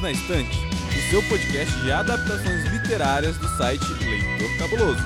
Perdidos na Estante, o seu podcast de adaptações literárias do site Leitor Cabuloso.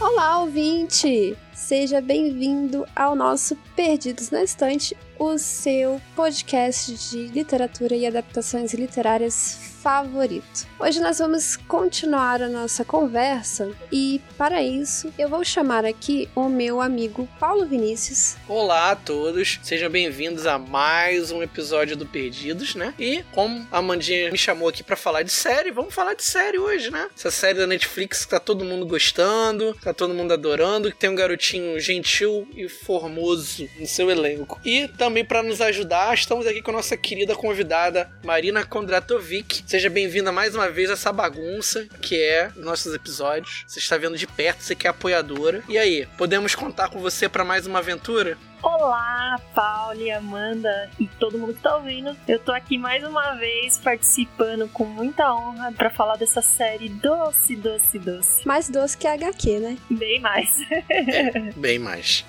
Olá, ouvinte! Seja bem-vindo ao nosso Perdidos na Estante, o seu podcast de literatura e adaptações literárias favorito. Hoje nós vamos continuar a nossa conversa e, para isso, eu vou chamar aqui o meu amigo Paulo Vinícius. Olá a todos, sejam bem-vindos a mais um episódio do Perdidos, né? E como a Mandinha me chamou aqui para falar de série, vamos falar de série hoje, né? Essa série da Netflix que tá todo mundo gostando, tá todo mundo adorando, que tem um garotinho gentil e formoso no seu elenco. E também para nos ajudar, estamos aqui com a nossa querida convidada Marina Kondratovic. Seja bem-vinda mais uma vez a essa bagunça que é nossos episódios. Você está vendo de perto, você que é apoiadora. E aí, podemos contar com você para mais uma aventura? Olá, Paulo e Amanda e todo mundo que tá ouvindo. Eu tô aqui mais uma vez participando com muita honra para falar dessa série doce, doce, doce. Mais doce que a HQ, né? Bem mais. É, bem mais.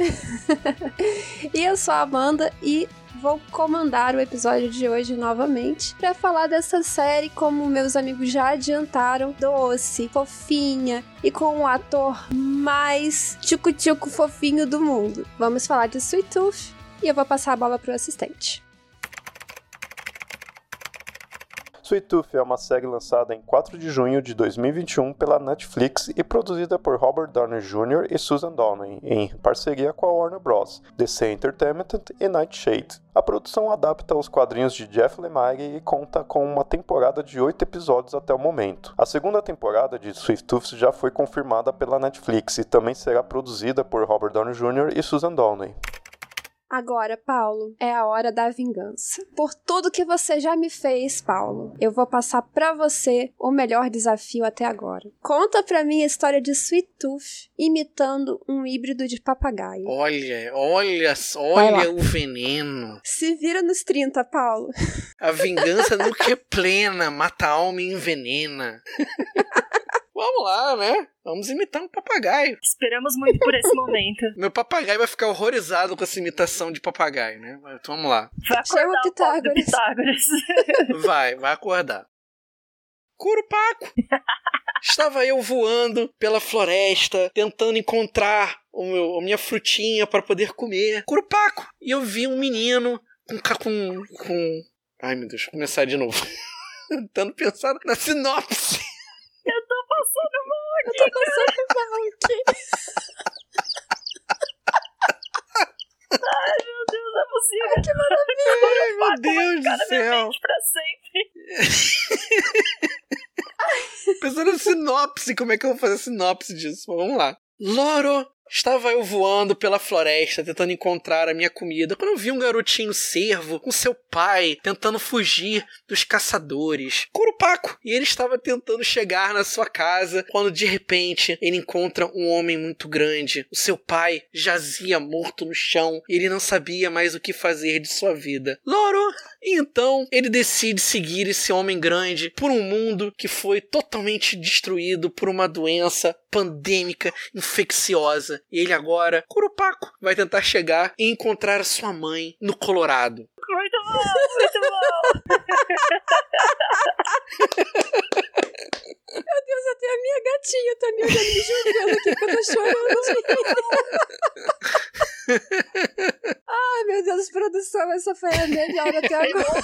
e eu sou a Amanda e vou comandar o episódio de hoje novamente para falar dessa série, como meus amigos já adiantaram, doce, fofinha e com o ator mais tico-tico fofinho do mundo. Vamos falar de Sweet Tooth e eu vou passar a bola pro assistente. Sweet Tooth é uma série lançada em 4 de junho de 2021 pela Netflix e produzida por Robert Downey Jr. e Susan Downey, em parceria com a Warner Bros., DC Entertainment e Nightshade. A produção adapta os quadrinhos de Jeff Lemire e conta com uma temporada de 8 episódios até o momento. A segunda temporada de Sweet Tooth já foi confirmada pela Netflix e também será produzida por Robert Downey Jr. e Susan Downey. Agora, Paulo, é a hora da vingança. Por tudo que você já me fez, Paulo, eu vou passar para você o melhor desafio até agora. Conta pra mim a história de Sweet Tooth imitando um híbrido de papagaio. Olha, olha, olha o veneno. Se vira nos 30, Paulo. A vingança nunca é plena, mata a alma e envenena. Vamos lá, né? Vamos imitar um papagaio. Esperamos muito por esse momento. Meu papagaio vai ficar horrorizado com essa imitação de papagaio, né? Então vamos lá. Vai acordar o Pitágoras. Pitágoras. Vai, vai acordar. Curupaco! Estava eu voando pela floresta, tentando encontrar o meu, a minha frutinha para poder comer. Curupaco! E eu vi um menino com. com. com... Ai meu Deus, vou começar de novo. Tentando pensar na sinopse. Eu tô passando mal aqui. Eu tô passando mal aqui. Ai, meu Deus, é possível. Ai, que maravilha. Ai, meu Deus do céu. Pra sempre. Pensando na sinopse, como é que eu vou fazer sinopse disso? Vamos lá. Loro Estava eu voando pela floresta tentando encontrar a minha comida quando eu vi um garotinho cervo com seu pai tentando fugir dos caçadores. Curupaco! E ele estava tentando chegar na sua casa quando de repente ele encontra um homem muito grande. O seu pai jazia morto no chão e ele não sabia mais o que fazer de sua vida. Loro! Então ele decide seguir esse homem grande por um mundo que foi totalmente destruído por uma doença pandêmica infecciosa. E ele agora, Curupaco, vai tentar chegar e encontrar sua mãe no Colorado. Muito bom, muito bom. Meu Deus, até a minha gatinha tá me olhando me julgando aqui porque eu tô chorando. Ai, meu Deus, produção, essa foi a melhor até agora.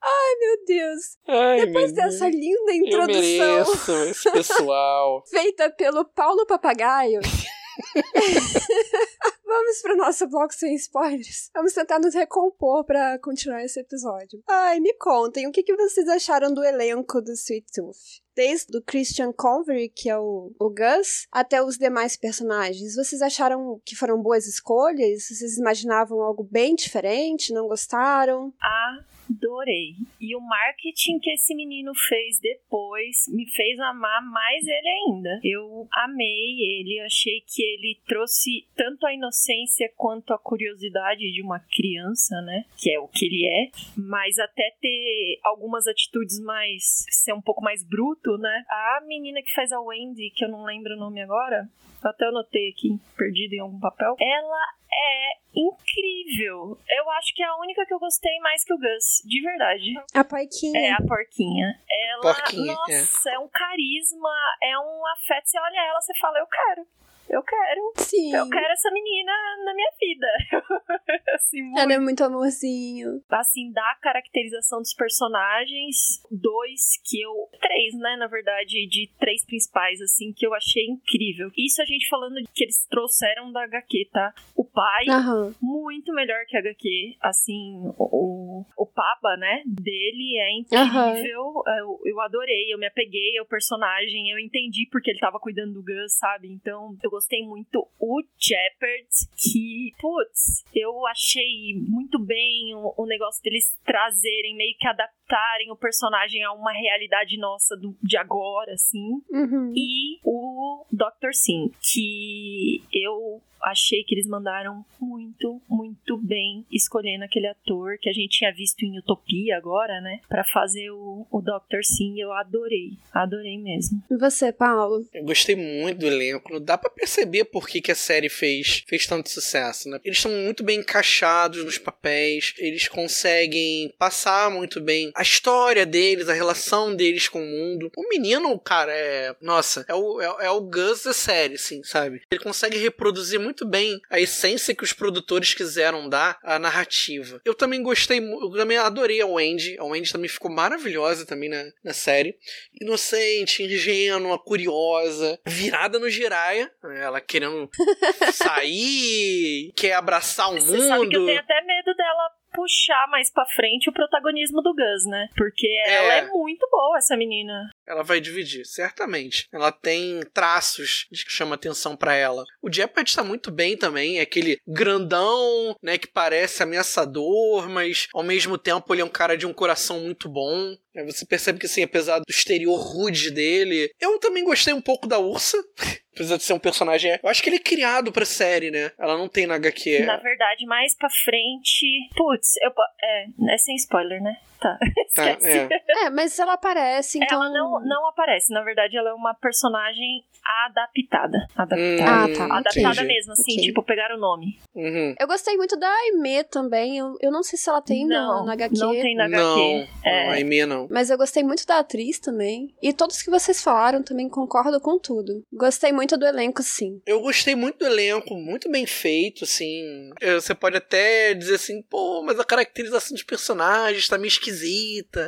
Ai, meu Deus. Ai, Depois meu dessa Deus. linda Eu introdução mereço esse pessoal. feita pelo Paulo Papagaio. Vamos pro nosso bloco sem spoilers. Vamos tentar nos recompor pra continuar esse episódio. Ai, me contem, o que, que vocês acharam do elenco do Sweet Tooth? Desde o Christian Convery, que é o, o Gus, até os demais personagens. Vocês acharam que foram boas escolhas? Vocês imaginavam algo bem diferente? Não gostaram? Ah, adorei. E o marketing que esse menino fez depois me fez amar mais ele ainda. Eu amei ele, achei que ele trouxe tanto a inocência quanto a curiosidade de uma criança, né? Que é o que ele é, mas até ter algumas atitudes mais. ser um pouco mais bruto, né? A menina que faz a Wendy, que eu não lembro o nome agora, até anotei aqui, perdido em algum papel. Ela é incrível. Eu acho que é a única que eu gostei mais que o Gus, de verdade. A porquinha. É, a porquinha. Ela, Porquinha, nossa, é. um carisma, é um afeto. Você olha ela, você fala, eu quero. Eu quero. Sim. Eu quero essa menina na minha vida. assim, muito. Ela é muito amorzinho. Assim, da caracterização dos personagens, dois que eu. Três, né? Na verdade, de três principais, assim, que eu achei incrível. Isso a gente falando que eles trouxeram da HQ, tá? O pai, Aham. muito melhor que a HQ. Assim, o, o Papa, né? Dele é incrível. Eu, eu adorei, eu me apeguei ao personagem, eu entendi porque ele tava cuidando do Gus, sabe? Então, eu gostei muito. O Shepard, que, putz, eu achei muito bem o, o negócio deles trazerem, meio que adaptarem o personagem a uma realidade nossa do, de agora, assim Uhum. e o Dr. Sim, que eu achei que eles mandaram muito, muito bem escolhendo aquele ator que a gente tinha visto em Utopia agora, né? Pra fazer o, o Dr. Sim. Eu adorei, adorei mesmo. E você, Paulo? Eu gostei muito do elenco. Dá pra perceber por que, que a série fez, fez tanto sucesso, né? Eles estão muito bem encaixados nos papéis, eles conseguem passar muito bem a história deles, a relação deles com o mundo. O menino, cara, é. Nossa, é o, é, é o Gus da série, assim, sabe? Ele consegue reproduzir muito bem a essência que os produtores quiseram dar à narrativa. Eu também gostei, eu também adorei a Wendy. A Wendy também ficou maravilhosa também na, na série. Inocente, ingênua, curiosa, virada no giraia. Ela querendo sair, quer abraçar o Você sabe que eu mundo. tenho até medo dela puxar mais pra frente o protagonismo do Gus, né? Porque ela é muito boa, essa menina. Ela vai dividir, certamente. Ela tem traços de que chama atenção pra ela. O Jeopardy tá muito bem também, é aquele grandão, né, que parece ameaçador, mas ao mesmo tempo ele é um cara de um coração muito bom. Você percebe que assim, apesar do exterior rude dele, eu também gostei um pouco da Ursa. Apesar de ser um personagem. Eu acho que ele é criado pra série, né? Ela não tem na HQ. Na verdade, mais pra frente. Putz, eu. É, é sem spoiler, né? Tá. Tá, Esquece. é. É, mas ela aparece, então. Ela não, não aparece. Na verdade, ela é uma personagem adaptada. Adaptada. Ah, tá. Hum, Adaptada entendi. mesmo, assim, Ok. tipo, pegaram o nome. Uhum. Eu gostei muito da Aimee também. Eu, eu não sei se ela tem não, na, na HQ. não tem na Não, HQ. É. não, a Amy não. Mas eu gostei muito da atriz também. E todos que vocês falaram também concordo com tudo. Gostei muito do elenco, sim. Eu gostei muito do elenco, muito bem feito, assim. É, Você pode até dizer assim, pô, mas a caracterização dos personagens tá meio esquisita,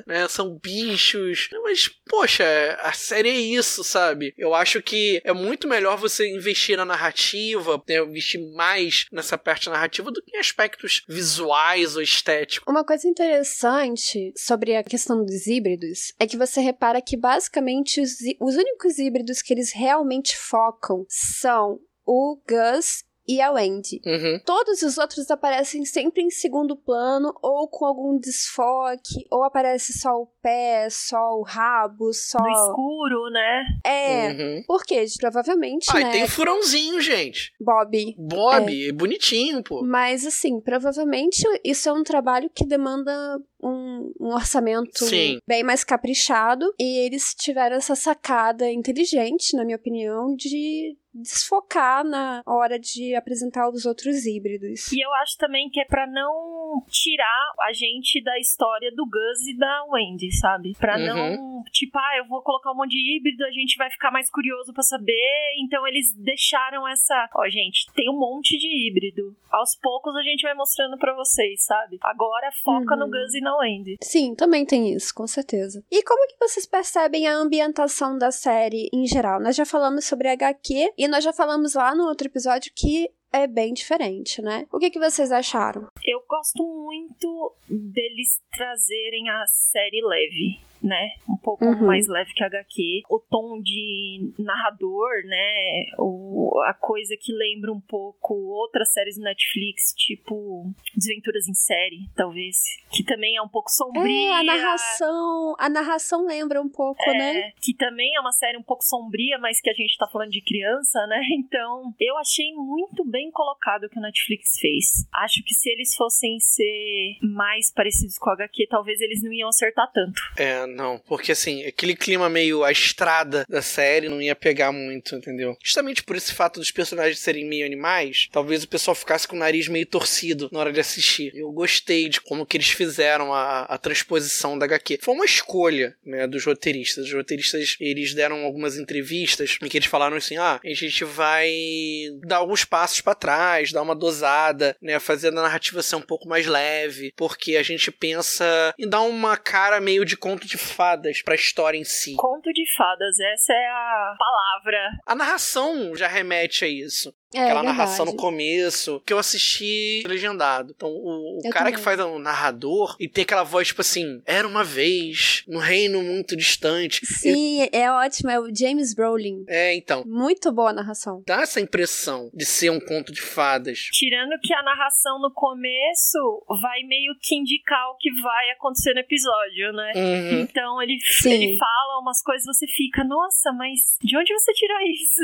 né? São bichos. Mas, poxa, a série é isso, sabe? Eu acho que é muito melhor você investir na narrativa, né? investir mais nessa parte narrativa do que em aspectos visuais ou estéticos. Uma coisa interessante sobre a questão dos híbridos é que você repara que basicamente os, os únicos híbridos que eles realmente focam são o Gus e a Wendy. Uhum. Todos os outros aparecem sempre em segundo plano, ou com algum desfoque, ou aparece só o pé, só o rabo, só. No escuro, né? É. Uhum. Porque provavelmente, Ah, e né? tem furãozinho, gente. Bob. Bob, é bonitinho, pô. Mas assim, provavelmente isso é um trabalho que demanda um, um orçamento Sim. bem mais caprichado. E eles tiveram essa sacada inteligente, na minha opinião, de desfocar na hora de apresentar os outros híbridos. E eu acho também que é pra não tirar a gente da história do Gus e da Wendy, sabe? Pra Uhum. não, tipo, ah, eu vou colocar um monte de híbrido, a gente vai ficar mais curioso pra saber. Então eles deixaram essa, ó, gente, tem um monte de híbrido. Aos poucos a gente vai mostrando pra vocês, sabe? Agora foca Uhum. no Gus e na Wendy. Sim, também tem isso, com certeza. E como que vocês percebem a ambientação da série em geral? Nós já falamos sobre HQ e nós já falamos lá no outro episódio que é bem diferente, né? O que, que vocês acharam? Eu gosto muito deles trazerem a série leve, né? Um pouco Uhum. mais leve que a HQ. O tom de narrador, né? O, a coisa que lembra um pouco outras séries do Netflix, tipo Desventuras em Série, talvez. Que também é um pouco sombria. É, a narração, a narração lembra um pouco, né? É, que também é uma série um pouco sombria, mas que a gente tá falando de criança, né? Então, eu achei muito bem colocado o que o Netflix fez. Acho que se eles fossem ser mais parecidos com o HQ, talvez eles não iam acertar tanto. É, não, porque assim, aquele clima meio a estrada da série não ia pegar muito, entendeu? Justamente por esse fato dos personagens serem meio animais, talvez o pessoal ficasse com o nariz meio torcido na hora de assistir. Eu gostei de como que eles fizeram a, a transposição da HQ. Foi uma escolha, né, dos roteiristas. Os roteiristas, eles deram algumas entrevistas em que eles falaram assim, ah, a gente vai dar alguns passos para trás, dar uma dosada, né, fazer a narrativa ser um pouco mais leve, porque a gente pensa em dar uma cara meio de conto de fadas pra história em si. Conto de fadas, essa é a palavra. A narração já remete a isso. É, Aquela verdade. narração no começo, que eu assisti legendado. Então, o, o cara também. que faz o narrador e tem aquela voz, tipo assim, era uma vez, num reino muito distante. Sim, é ótimo, é o James Brolin. É, então, Muito boa a narração. dá essa impressão de ser um conto de fadas. Tirando que a narração no começo vai meio que indicar o que vai acontecer no episódio, né? Uhum. Então ele, Sim. ele fala umas coisas você fica, nossa, mas de onde você tira isso?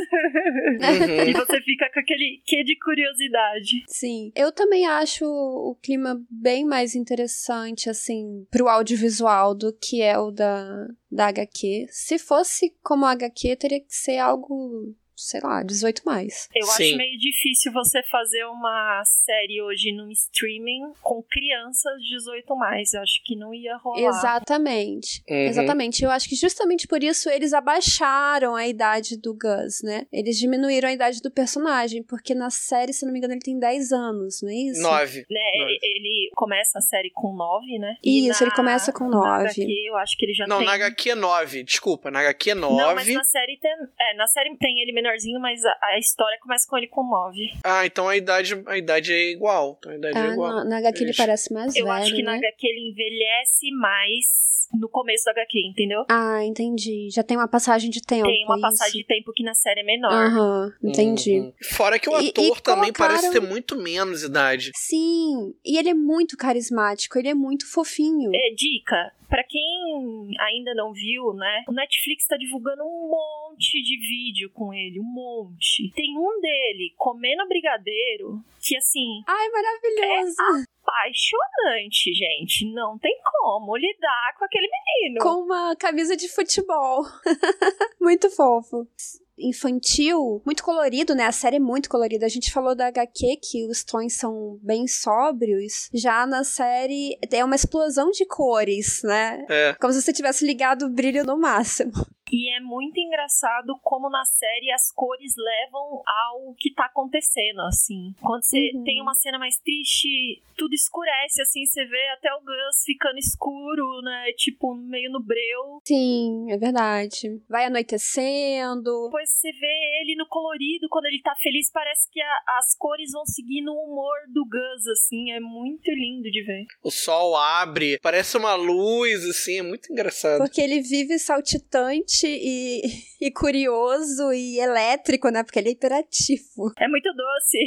Uhum. e você fica com aquele quê de curiosidade. Sim. Eu também acho o clima bem mais interessante, assim, pro audiovisual do que é o da, da HQ. Se fosse como a HQ, teria que ser algo, sei lá, 18 mais. Eu Sim. acho meio difícil você fazer uma série hoje no streaming com crianças 18 mais. Eu acho que não ia rolar. Exatamente. Uhum. Exatamente. Eu acho que justamente por isso eles abaixaram a idade do Gus, né? Eles diminuíram a idade do personagem, porque na série, se não me engano, ele tem 10 anos, não é isso? Nove. Né, Nove. ele começa a série com 9, né? E Isso, ele começa com Na nove. HQ, eu acho que ele já Não, tem. na HQ é nove. Desculpa, na HQ é nove. Não, mas na série tem. É, na série tem ele menorzinho, mas a, a história começa com ele com 9. Ah, então a idade, a idade é igual. Então a idade é Ah, igual. na, na HQ ele parece mais Eu velho, acho que na né? HQ ele envelhece mais no começo da HQ, entendeu? Ah, entendi. Já tem uma passagem de tempo. Tem uma é passagem de tempo que na série é menor. Aham, entendi. Uhum. Fora que o E- ator e também parece ter colocaram- muito menos idade. Sim, e ele é muito carismático, ele é muito fofinho. É, dica, pra quem ainda não viu, né? O Netflix tá divulgando um monte de vídeo com ele, um monte. Tem um dele comendo brigadeiro que assim, Ai, maravilhoso! apaixonante, gente. Não tem como lidar com aquele menino. Com uma camisa de futebol. muito fofo. Infantil, muito colorido, né? A série é muito colorida. A gente falou da HQ que os tons são bem sóbrios. Já na série é uma explosão de cores, né? É. Como se você tivesse ligado o brilho no máximo. E é muito engraçado como na série as cores levam ao que tá acontecendo, assim. Quando você Uhum. tem uma cena mais triste, tudo escurece, assim, você vê até o Gus ficando escuro, né? Tipo, meio no breu. Sim, é verdade. Vai anoitecendo. Depois você vê ele no colorido, quando ele tá feliz, parece que a- as cores vão seguindo o humor do Gus, assim. É muito lindo de ver. O sol abre, parece uma luz, assim, é muito engraçado. Porque ele vive saltitante e, e curioso e elétrico, né? Porque ele é hiperativo. É muito doce.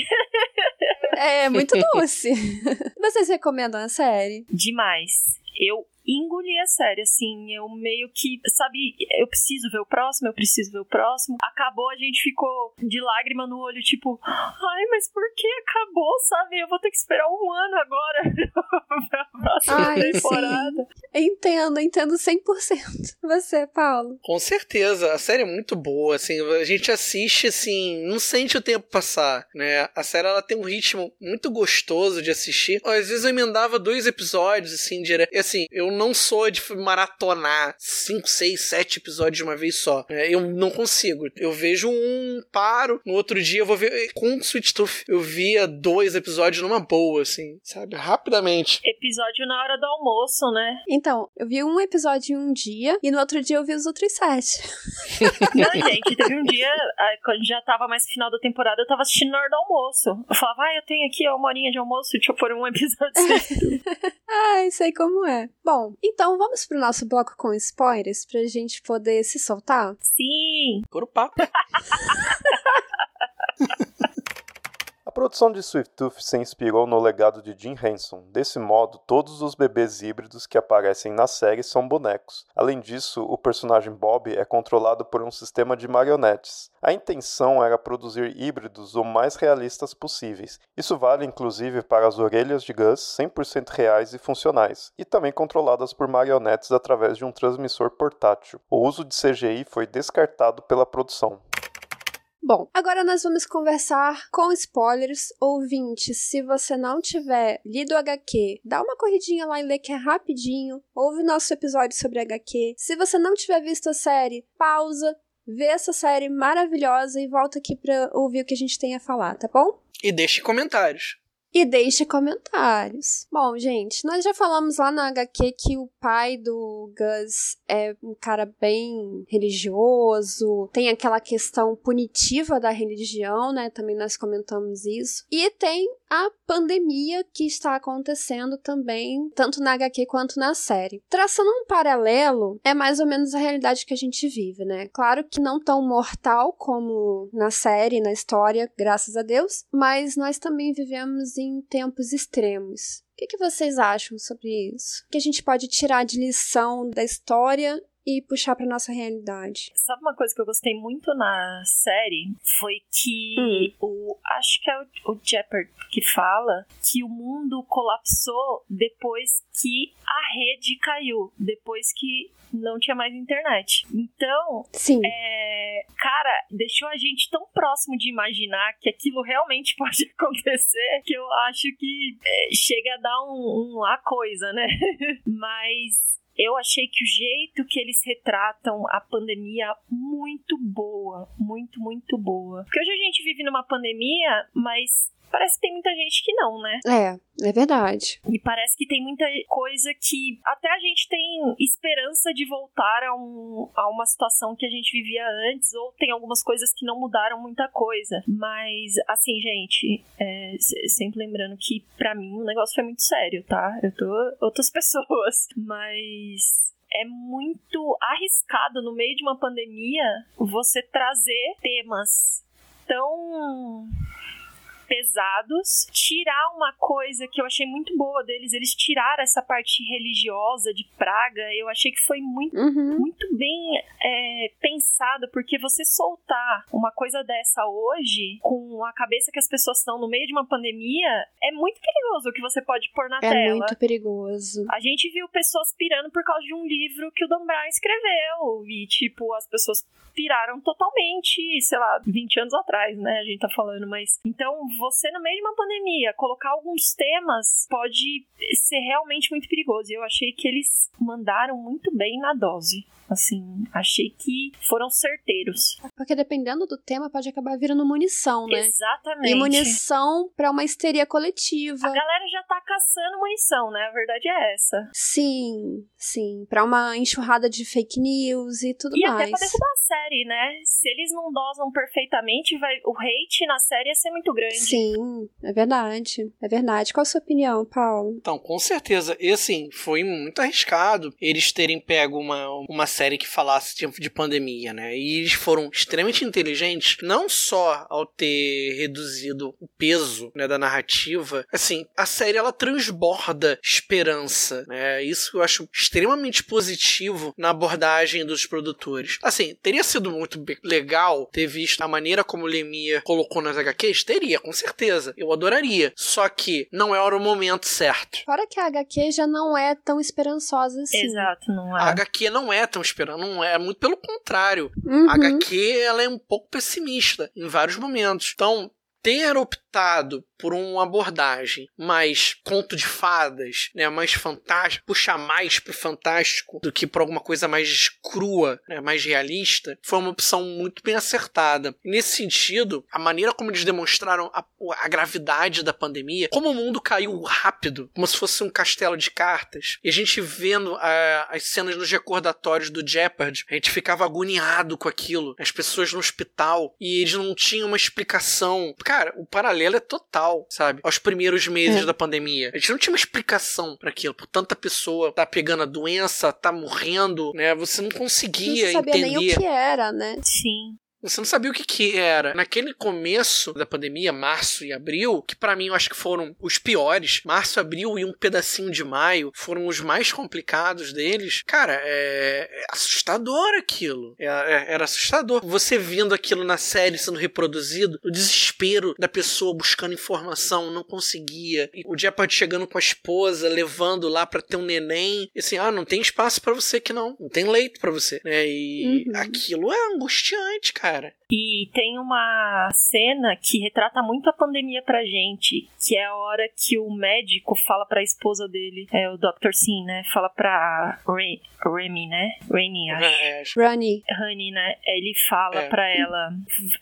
É muito doce. Vocês recomendam a série? Demais. Eu engoli a série, assim, eu meio que, sabe, eu preciso ver o próximo, eu preciso ver o próximo. Acabou, a gente ficou de lágrima no olho, tipo, ai, mas por que acabou, sabe? Eu vou ter que esperar um ano agora pra próxima Ai, temporada. Entendo, entendo 100%. Você, Paulo? Com certeza, a série é muito boa, assim, a gente assiste, assim, não sente o tempo passar, né? A série, ela tem um ritmo muito gostoso de assistir. Às vezes eu emendava dois episódios, assim, direto. E assim, eu não sou de maratonar cinco, seis, sete episódios de uma vez só. né? Eu não consigo. Eu vejo um, paro, no outro dia eu vou ver. Com Sweet Tooth, eu via dois episódios numa boa, assim, sabe? Rapidamente. Episódio na hora do almoço, né? Então, eu vi um episódio em um dia e no outro dia eu vi os outros sete. Não, gente, teve um dia, ah, quando já tava mais no final da temporada, eu tava assistindo na hora do almoço. Eu falava, ah, eu tenho aqui uma horinha de almoço, deixa eu pôr um episódio. Ai, sei como é. Bom, Bom, então vamos pro nosso bloco com spoilers pra gente poder se soltar? Sim! Puro papo. A produção de Sweet Tooth se inspirou no legado de Jim Henson. Desse modo, todos os bebês híbridos que aparecem na série são bonecos. Além disso, o personagem Bob é controlado por um sistema de marionetes. A intenção era produzir híbridos o mais realistas possíveis. Isso vale inclusive para as orelhas de Gus, 100% reais e funcionais, e também controladas por marionetes através de um transmissor portátil. O uso de CGI foi descartado pela produção. Bom, agora nós vamos conversar com spoilers. Ouvinte, se você não tiver lido o HQ, dá uma corridinha lá e lê que é rapidinho. Ouve o nosso episódio sobre HQ. Se você não tiver visto a série, pausa, vê essa série maravilhosa e volta aqui pra ouvir o que a gente tem a falar, tá bom? E deixe comentários. E deixe comentários. Bom, gente, nós já falamos lá na HQ que o pai do Gus é um cara bem religioso, tem aquela questão punitiva da religião, né? Também nós comentamos isso. E tem a pandemia que está acontecendo também, tanto na HQ quanto na série. Traçando um paralelo, é mais ou menos a realidade que a gente vive, né? Claro que não tão mortal como na série, na história, graças a Deus, mas nós também vivemos em tempos extremos. O que, que vocês acham sobre isso? O que a gente pode tirar de lição da história e puxar para nossa realidade. Sabe uma coisa que eu gostei muito na série? Foi que Hum. o. Acho que é o, o Jeopard que fala que o mundo colapsou depois que a rede caiu. Depois que não tinha mais internet. Então, Sim. é, cara, deixou a gente tão próximo de imaginar que aquilo realmente pode acontecer que eu acho que é, chega a dar um, um a coisa, né? Mas eu achei que o jeito que eles retratam a pandemia muito boa, muito, muito boa. Porque hoje a gente vive numa pandemia, mas parece que tem muita gente que não, né? É, é verdade. E parece que tem muita coisa que até a gente tem esperança de voltar a, um, a uma situação que a gente vivia antes, ou tem algumas coisas que não mudaram muita coisa. Mas, assim, gente, é, se- sempre lembrando que pra mim o negócio foi muito sério, tá? Eu tô outras pessoas. Mas é muito arriscado no meio de uma pandemia você trazer temas tão pesados, tirar uma coisa que eu achei muito boa deles, eles tiraram essa parte religiosa de praga, eu achei que foi muito Uhum. muito bem é, pensado, porque você soltar uma coisa dessa hoje, com a cabeça que as pessoas estão no meio de uma pandemia, é muito perigoso o que você pode pôr na É tela. muito perigoso. A gente viu pessoas pirando por causa de um livro que o Dan Brown escreveu. E, tipo, as pessoas piraram totalmente, sei lá, 20 anos atrás, né? A gente tá falando, mas. Então, você, no meio de uma pandemia, colocar alguns temas pode ser realmente muito perigoso. E eu achei que eles mandaram muito bem na dose. Assim, achei que foram certeiros. Porque dependendo do tema, pode acabar virando munição, né? Exatamente. E munição pra uma histeria coletiva. A galera já tá caçando munição, né? A verdade é essa. Sim, sim. Pra uma enxurrada de fake news e tudo E mais. até pra derrubar a série, né? Se eles não dosam perfeitamente, vai, o hate na série ia ser muito grande. Sim, é verdade. É verdade. Qual a sua opinião, Paulo? Então, com certeza. E assim, foi muito arriscado eles terem pego uma, uma série que falasse de, de pandemia, né? E eles foram extremamente inteligentes, não só ao ter reduzido o peso né, da narrativa, assim, a série ela transborda esperança, né? Isso eu acho extremamente positivo na abordagem dos produtores. Assim, teria sido muito legal ter visto a maneira como o Lemia colocou nas HQs? Teria, com certeza. Eu adoraria. Só que não era o momento certo. Fora que a HQ já não é tão esperançosa assim. Exato, não A é? HQ não é tão esperando, não é, muito pelo contrário. Uhum. A HQ ela é um pouco pessimista em vários momentos. Então, ter optado por uma abordagem mais conto de fadas, né, mais fantástico, puxar mais pro fantástico do que por alguma coisa mais crua, né, mais realista, foi uma opção muito bem acertada. Nesse sentido, a maneira como eles demonstraram a, a gravidade da pandemia, como o mundo caiu rápido, como se fosse um castelo de cartas, e a gente vendo ah, as cenas nos recordatórios do Jeopardy, a gente ficava agoniado com aquilo, as pessoas no hospital, e eles não tinham uma explicação. Cara, o paralelo paralela é total, sabe? Aos primeiros meses é. da pandemia. A gente não tinha uma explicação para aquilo. Por tanta pessoa tá pegando a doença, tá morrendo, né? Você não conseguia não sabia entender. nem o que era, né? Sim. Você não sabia o que, que era. Naquele começo da pandemia, março e abril, que para mim eu acho que foram os piores, março, abril e um pedacinho de maio foram os mais complicados deles. Cara, é, é assustador aquilo. É, é, era assustador. Você vendo aquilo na série sendo reproduzido, o desespero da pessoa buscando informação, não conseguia. E o Jeopardy chegando com a esposa, levando lá para ter um neném. E assim, ah, não tem espaço para você aqui não. Não tem leito para você. Né? E uhum. aquilo é angustiante, cara cara. E tem uma cena que retrata muito a pandemia pra gente, que é a hora que o médico fala pra esposa dele, é o Dr. Sim, né? Fala pra Re Remy, né? Rainy, acho. Rani. Rani, né? Ele fala é. pra ela,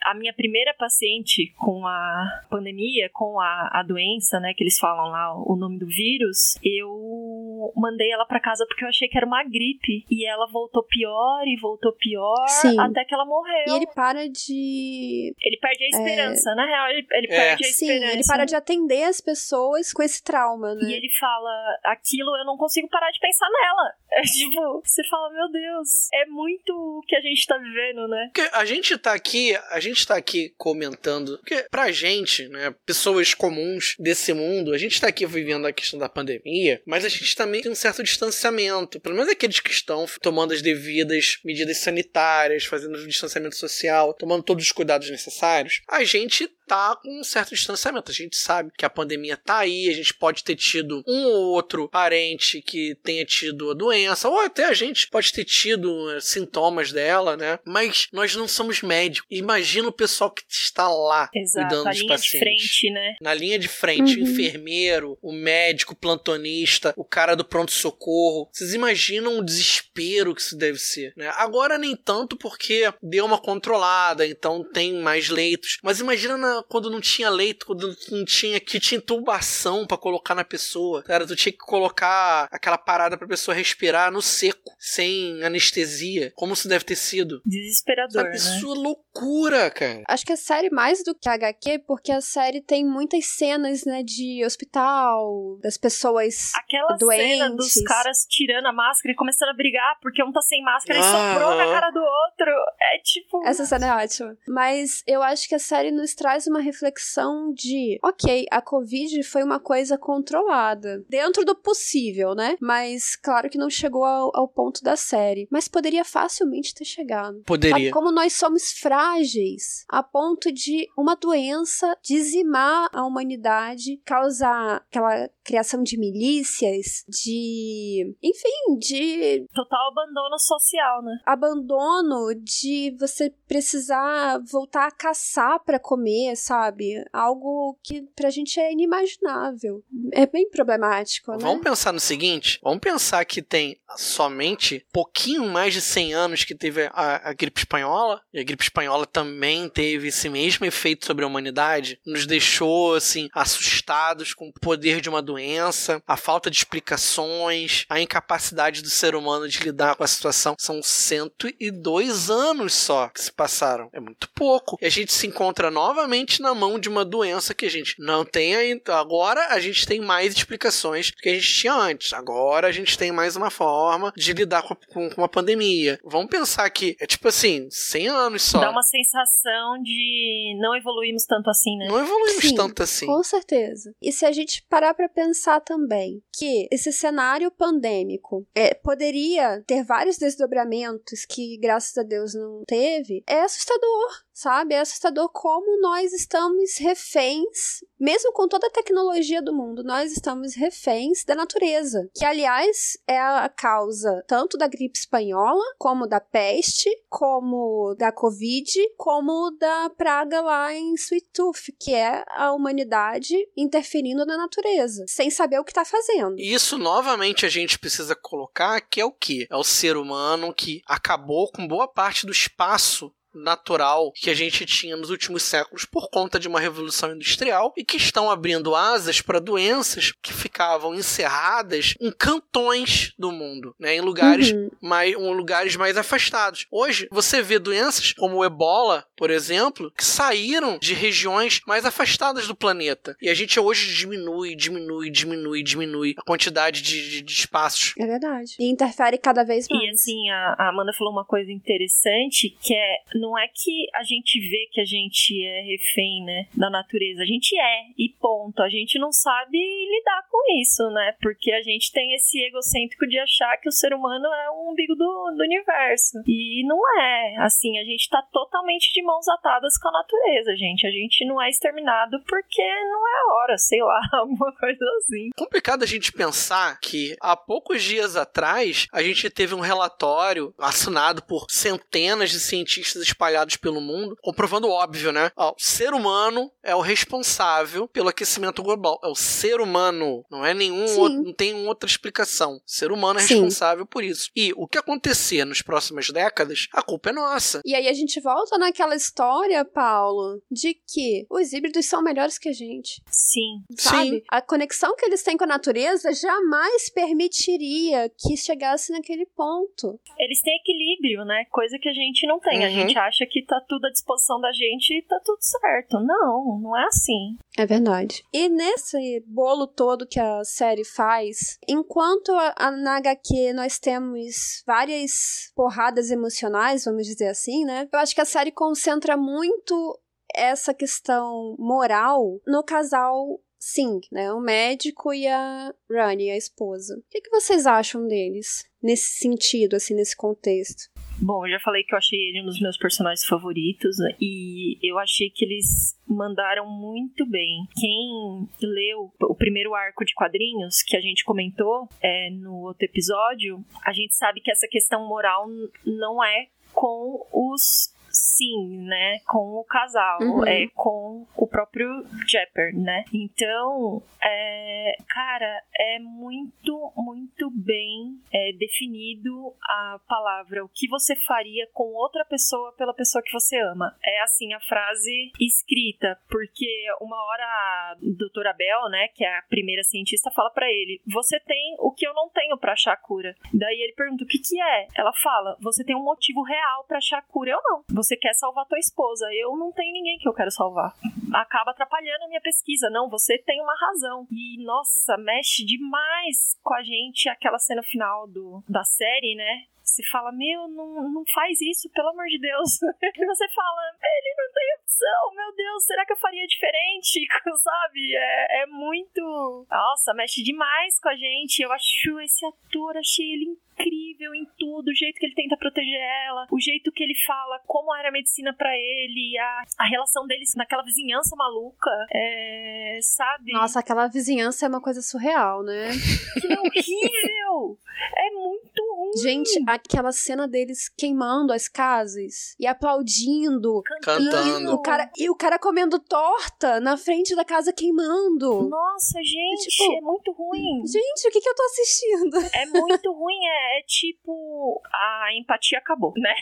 a minha primeira paciente com a pandemia, com a, a doença, né? Que eles falam lá o nome do vírus, eu mandei ela pra casa porque eu achei que era uma gripe. E ela voltou pior e voltou pior Sim. até que ela morreu. E ele para de. Ele perde a esperança, é... na real, ele, ele é. perde a Sim, esperança. ele para de atender as pessoas com esse trauma, né? E ele fala: aquilo eu não consigo parar de pensar nela. É tipo, você fala, meu Deus, é muito o que a gente tá vivendo, né? Porque a gente tá aqui, a gente tá aqui comentando, porque pra gente, né, pessoas comuns desse mundo, a gente tá aqui vivendo a questão da pandemia, mas a gente também um certo distanciamento, pelo menos aqueles que estão tomando as devidas medidas sanitárias, fazendo o distanciamento social, tomando todos os cuidados necessários, a gente tá com um certo distanciamento. A gente sabe que a pandemia tá aí, a gente pode ter tido um ou outro parente que tenha tido a doença, ou até a gente pode ter tido eh, sintomas dela, né? Mas nós não somos médicos. Imagina o pessoal que está lá Exato, cuidando dos pacientes. De frente, né? Na linha de frente, uhum. o enfermeiro, o médico, o plantonista, o cara do pronto-socorro. Vocês imaginam o desespero que isso deve ser, né? Agora nem tanto porque deu uma controlada, então tem mais leitos. Mas imagina na quando não tinha leito, quando não tinha que tinha intubação para colocar na pessoa. Cara, tu tinha que colocar aquela parada pra pessoa respirar no seco, sem anestesia. Como isso deve ter sido? Desesperador, Sabe, né? Isso é loucura, cara. Acho que a série mais do que a HQ, porque a série tem muitas cenas, né, de hospital, das pessoas Aquela doentes. cena dos caras tirando a máscara e começando a brigar porque um tá sem máscara ah. e soprou na cara do outro. É tipo... Essa cena é ótima. Mas eu acho que a série nos traz uma reflexão de, ok, a Covid foi uma coisa controlada, dentro do possível, né? Mas claro que não chegou ao, ao ponto da série. Mas poderia facilmente ter chegado. Poderia. Como nós somos frágeis, a ponto de uma doença dizimar a humanidade, causar aquela criação de milícias, de. enfim, de. Total abandono social, né? Abandono de você precisar voltar a caçar para comer, sabe? Algo que pra gente é inimaginável. É bem problemático, né? Vamos pensar no seguinte: vamos pensar que tem somente pouquinho mais de 100 anos que teve a, a gripe espanhola, e a gripe espanhola também teve esse mesmo efeito sobre a humanidade, nos deixou, assim, assustados com o poder de uma doença, a falta de explicações, a incapacidade do ser humano de lidar com a situação. São 102 anos só que se passaram. É muito pouco. E a gente se encontra novamente na mão de uma doença que a gente não tem ainda. Agora a gente tem mais explicações do que a gente tinha antes. Agora a gente tem mais uma forma de lidar com, com, com uma pandemia. Vamos pensar que é tipo assim, 100 anos só. Dá uma sensação de não evoluímos tanto assim, né? Não evoluímos Sim, tanto assim. Com certeza. E se a gente parar para pensar também que esse cenário pandêmico é, poderia ter vários desdobramentos que, graças a Deus, não teve, é assustador, sabe? É assustador como nós estamos reféns, mesmo com toda a tecnologia do mundo, nós estamos reféns da natureza, que aliás é a causa tanto da gripe espanhola, como da peste, como da covid, como da praga lá em Sweet Tooth, que é a humanidade interferindo na natureza, sem saber o que está fazendo. Isso novamente a gente precisa colocar que é o que? É o ser humano que acabou com boa parte do espaço natural que a gente tinha nos últimos séculos por conta de uma revolução industrial e que estão abrindo asas para doenças que ficavam encerradas em cantões do mundo, né, em lugares uhum. mais em lugares mais afastados. Hoje você vê doenças como o Ebola, por exemplo, que saíram de regiões mais afastadas do planeta. E a gente hoje diminui, diminui, diminui, diminui a quantidade de, de, de espaços. É verdade. E interfere cada vez mais. E assim, a, a Amanda falou uma coisa interessante que é não é que a gente vê que a gente é refém, né, da natureza. A gente é, e ponto. A gente não sabe lidar com isso, né? Porque a gente tem esse egocêntrico de achar que o ser humano é o umbigo do, do universo. E não é. Assim, a gente tá totalmente de mãos atadas com a natureza, gente. A gente não é exterminado porque não é hora, sei lá, alguma coisa assim. Complicado a gente pensar que há poucos dias atrás a gente teve um relatório assinado por centenas de cientistas espalhados pelo mundo, comprovando o óbvio, né? Ó, o ser humano é o responsável pelo aquecimento global. É o ser humano, não é nenhum outro, não tem outra explicação. O ser humano é Sim. responsável por isso. E o que acontecer nas próximas décadas, a culpa é nossa. E aí a gente volta naquela história, Paulo, de que os híbridos são melhores que a gente. Sim. Sabe? Sim. A conexão que eles têm com a natureza jamais permitiria que chegasse naquele ponto. Eles têm equilíbrio, né? Coisa que a gente não tem. Uhum. A gente acha que tá tudo à disposição da gente e tá tudo certo. Não, não é assim. É verdade. E nesse bolo todo que a série faz, enquanto a, a, na HQ nós temos várias porradas emocionais, vamos dizer assim, né? Eu acho que a série concentra muito essa questão moral no casal Singh, né? O médico e a Rani, a esposa. O que, que vocês acham deles? Nesse sentido, assim, nesse contexto. Bom, eu já falei que eu achei ele um dos meus personagens favoritos né? e eu achei que eles mandaram muito bem. Quem leu o primeiro arco de quadrinhos que a gente comentou é, no outro episódio, a gente sabe que essa questão moral não é com os sim, né, com o casal, uhum. é com o próprio Jepper, né? Então, é, cara, é muito, muito bem é, definido a palavra o que você faria com outra pessoa pela pessoa que você ama. É assim a frase escrita, porque uma hora a doutora Bell, né, que é a primeira cientista, fala para ele: "Você tem o que eu não tenho para achar a cura". Daí ele pergunta: "O que que é?". Ela fala: "Você tem um motivo real para achar a cura". Eu não. Você quer salvar tua esposa. Eu não tenho ninguém que eu quero salvar. Acaba atrapalhando a minha pesquisa. Não, você tem uma razão. E, nossa, mexe demais com a gente aquela cena final do, da série, né? Você fala, meu, não, não faz isso, pelo amor de Deus. e você fala, ele não tem opção, meu Deus, será que eu faria diferente? Sabe? É, é muito. Nossa, mexe demais com a gente. Eu acho esse ator, achei ele incrível em tudo, o jeito que ele tenta proteger ela, o jeito que ele fala como era a medicina para ele, a, a relação deles naquela vizinhança maluca, é, sabe? Nossa, aquela vizinhança é uma coisa surreal, né? Que é horrível! É muito ruim. Gente, aquela cena deles queimando as casas e aplaudindo, cantando. E o cara, e o cara comendo torta na frente da casa queimando. Nossa, gente, é, tipo, é muito ruim. Gente, o que que eu tô assistindo? É muito ruim, é é tipo a empatia acabou, né?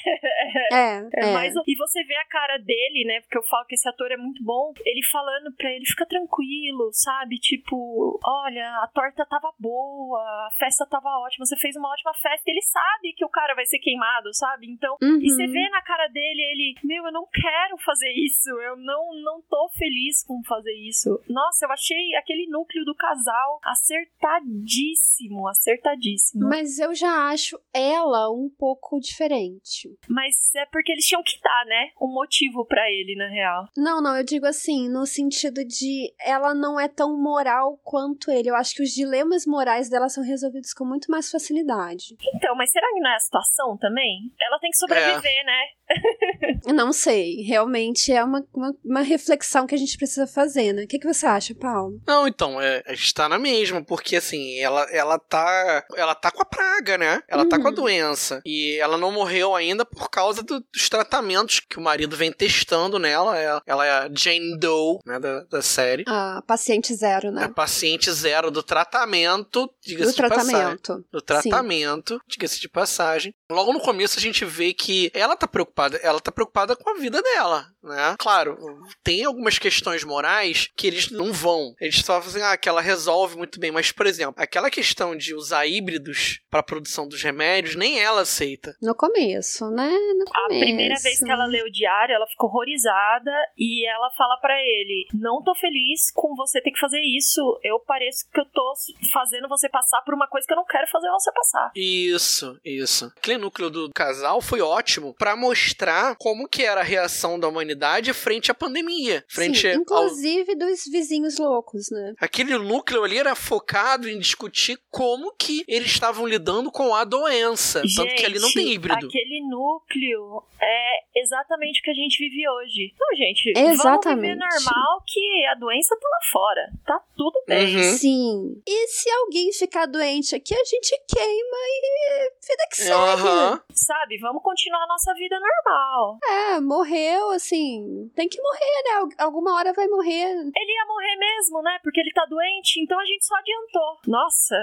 É, é, é. Mais, e você vê a cara dele, né? Porque eu falo que esse ator é muito bom. Ele falando pra ele, fica tranquilo, sabe? Tipo, olha, a torta tava boa, a festa tava ótima, você fez uma ótima festa. Ele sabe que o cara vai ser queimado, sabe? Então, uhum. e você vê na cara dele, ele, meu, eu não quero fazer isso, eu não, não tô feliz com fazer isso. Nossa, eu achei aquele núcleo do casal acertadíssimo, acertadíssimo. Mas eu já acho ela um pouco diferente. Mas é porque eles tinham que dar, né? Um motivo para ele, na real. Não, não, eu digo assim, no sentido de ela não é tão moral quanto ele. Eu acho que os dilemas morais dela são resolvidos com muito mais facilidade. Então, mas será que não é a situação também? Ela tem que sobreviver, é. né? Não sei, realmente é uma, uma, uma, reflexão que a gente precisa fazer, né? O que, que você acha, Paulo? Não, então, é, a gente tá na mesma, porque assim, ela, ela tá. Ela tá com a praga, né? Ela uhum. tá com a uhum. doença. E ela não morreu ainda por causa do, dos tratamentos que o marido vem testando nela. Ela, ela é a Jane Doe, né, da, da série. A paciente zero, né? A paciente zero do tratamento, diga-se de tratamento. passagem. Do tratamento, diga-se de passagem. Logo no começo a gente vê que ela tá preocupada? Ela tá preocupada com a vida dela, né? Claro, tem algumas questões morais que eles não vão. Eles só fazem, ah, que ela resolve muito bem. Mas, por exemplo, aquela questão de usar híbridos para produção dos remédios, nem ela aceita. No começo, né? No começo. A primeira vez que ela lê o diário, ela ficou horrorizada e ela fala para ele: Não tô feliz com você ter que fazer isso. Eu pareço que eu tô fazendo você passar por uma coisa que eu não quero fazer você passar. Isso, isso. Aquele núcleo do casal foi ótimo para mostrar como que era a reação da humanidade frente à pandemia. Frente Sim, ao... inclusive dos vizinhos loucos, né? Aquele núcleo ali era focado em discutir como que eles estavam lidando com a doença. Gente, Tanto que ali não tem híbrido. Aquele núcleo é exatamente o que a gente vive hoje. Não, gente, Exatamente. vamos viver normal que a doença tá lá fora. Tá tudo bem. Uhum. Sim. E se alguém ficar doente aqui, a gente queima e vida que segue. Aham. Sabe, vamos continuar a nossa vida normal. É, morreu, assim, tem que morrer, né? Al- Alguma hora vai morrer. Ele ia morrer mesmo, né? Porque ele tá doente, então a gente só adiantou. Nossa,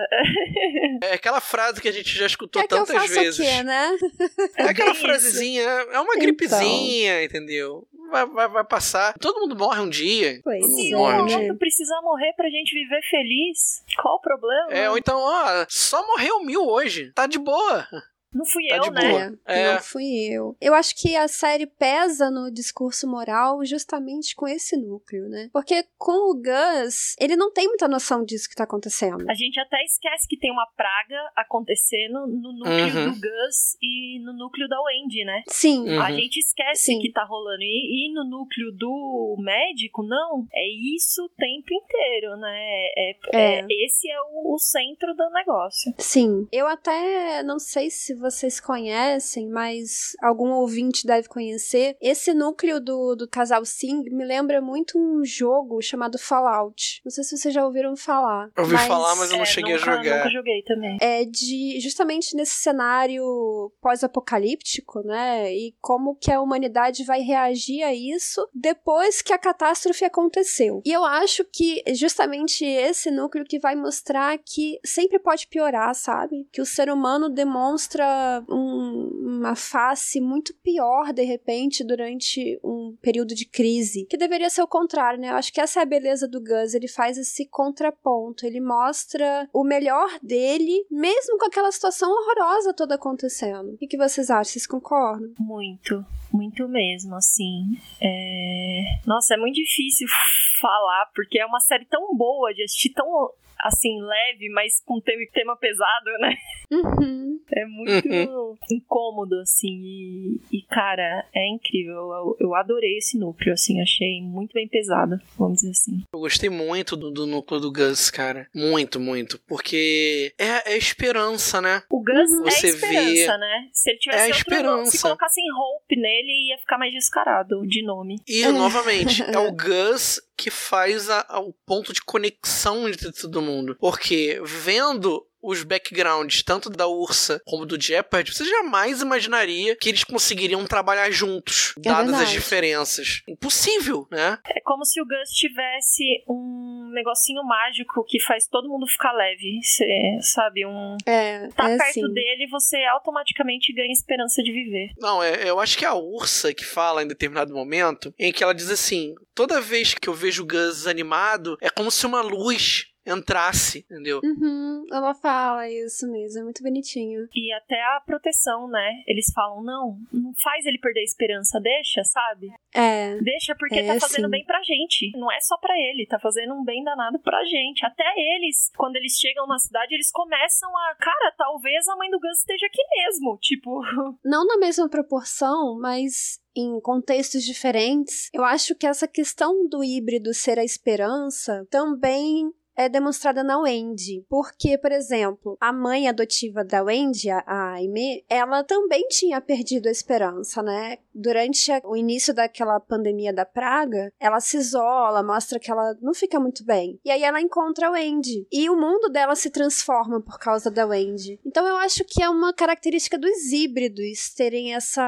É aquela frase que a gente já escutou eu tantas vezes. o quê, né? É aquela bem frasezinha, é uma Então. gripezinha, entendeu? Vai, vai, vai passar. Todo mundo morre um dia. Pois Todo se morre um é. precisar morrer pra gente viver feliz, qual o problema? É, ou então, ó, só morreu mil hoje. Tá de boa. Não fui tá eu, né? É, É. não fui eu. Eu acho que a série pesa no discurso moral justamente com esse núcleo, né? Porque com o Gus, ele não tem muita noção disso que tá acontecendo. A gente até esquece que tem uma praga acontecendo no núcleo Uhum. do Gus e no núcleo da Wendy, né? Sim, Uhum. A gente esquece Sim. que tá rolando. E, e no núcleo do médico, não. É isso o tempo inteiro, né? É, É. é- esse é o, o centro do negócio. sim. Eu até não sei se vocês conhecem, mas algum ouvinte deve conhecer. Esse núcleo do, do casal Singh me lembra muito um jogo chamado Fallout. Não sei se vocês já ouviram falar. Eu ouvi falar, mas eu não É, cheguei nunca, a jogar. Nunca joguei também. é de justamente nesse cenário pós-apocalíptico, né? E como que a humanidade vai reagir a isso depois que a catástrofe aconteceu. E eu acho que é justamente esse núcleo que vai mostrar que sempre pode piorar, sabe? Que o ser humano demonstra um- uma face muito pior de repente durante um período de crise, que deveria ser o contrário, né? Eu acho que essa é a beleza do Gus, ele faz esse contraponto, ele mostra o melhor dele, mesmo com aquela situação horrorosa toda acontecendo. O que, vocês acham? Vocês concordam? Muito, muito mesmo, assim. É... Nossa, é muito difícil falar, porque é uma série tão boa de assistir, tão assim, leve, mas com tema, tema pesado, né? Uhum. É muito incômodo, assim. E, e, cara, é incrível. Eu, eu adorei esse núcleo, assim. Achei muito bem pesado, vamos dizer assim. Eu gostei muito do, do núcleo do Gus, cara. Muito, muito. Porque é, é esperança, né? O Gus Uhum. é Você esperança, vê- né? Se ele É tivesse a outro nome, se esperança. colocassem Hope nele, ia ficar mais descarado de nome. E, novamente, é o Gus que faz a- a- o ponto de conexão entre todo mundo. Porque vendo os backgrounds, tanto da Ursa como do Jeopardy, você jamais imaginaria que eles conseguiriam trabalhar juntos, dadas as verdade. diferenças. Impossível, né? É como se o Gus tivesse um negocinho mágico que faz todo mundo ficar leve. Cê, sabe, um. É, Tá é perto assim. dele, você automaticamente ganha esperança de viver. Não, é, eu acho que é a Ursa que fala em determinado momento, em que ela diz assim: toda vez que eu vejo o Gus animado, é como se uma luz entrasse, entendeu? Uhum, ela fala isso mesmo, é muito bonitinho. E até a proteção, né? Eles falam, não, não faz ele perder a esperança, deixa, sabe? É, Deixa porque É, tá fazendo sim. bem pra gente. Não é só pra ele, tá fazendo um bem danado pra gente. Até eles, quando eles chegam na cidade, eles começam a, cara, talvez a mãe do Gus esteja aqui mesmo, tipo, não na mesma proporção, mas em contextos diferentes, eu acho que essa questão do híbrido ser a esperança também é demonstrada na Wendy. Porque, por exemplo, a mãe adotiva da Wendy, a Aimee, ela também tinha perdido a esperança, né? Durante o início daquela pandemia da praga, ela se isola, mostra que ela não fica muito bem. E aí ela encontra a Wendy. E o mundo dela se transforma por causa da Wendy. Então eu acho que é uma característica dos híbridos terem essa.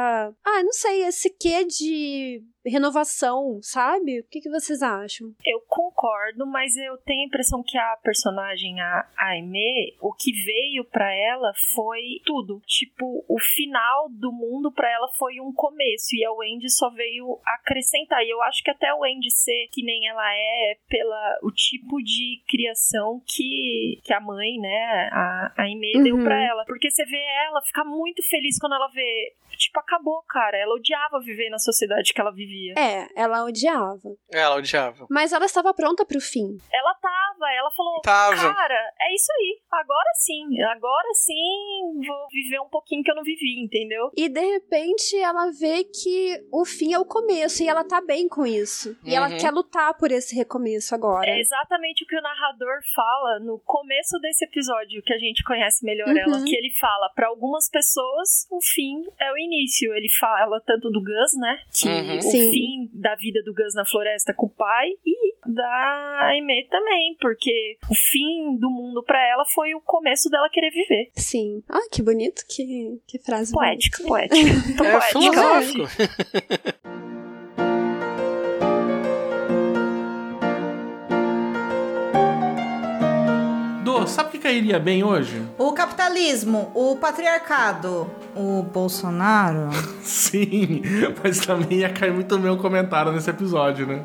Ah, não sei, esse quê de renovação, sabe? O que, que vocês acham? Eu concordo, mas eu tenho a impressão que a personagem, a Aimee, o que veio para ela foi tudo. Tipo, o final do mundo para ela foi um começo e a Wendy só veio acrescentar. E eu acho que até a Wendy ser que nem ela é, é pela o tipo de criação que, que a mãe, né, a, a Aimee uhum. deu para ela. Porque você vê ela ficar muito feliz quando ela vê tipo, acabou, cara. Ela odiava viver na sociedade que ela vivia. É, ela odiava. Ela odiava. Mas ela estava pronta pro fim. Ela tava, ela falou, tava. cara, é isso aí. Agora sim, agora sim vou viver um pouquinho que eu não vivi, entendeu? E de repente ela vê que o fim é o começo e ela tá bem com isso. E ela uhum. quer lutar por esse recomeço agora. É exatamente o que o narrador fala no começo desse episódio que a gente conhece melhor uhum. ela, que ele fala, para algumas pessoas o fim é o início. Ele fala tanto do Gus, né? Que uhum. o Sim. fim da vida do Gus na floresta com o pai e da Aimee também, porque o fim do mundo para ela foi o começo dela querer viver. Sim. Ah, que bonito, que, que frase poética, poética. é filosófico. sabe o que cairia bem hoje? O capitalismo, o patriarcado, o Bolsonaro. Sim, mas também ia cair muito bem o comentário nesse episódio, né?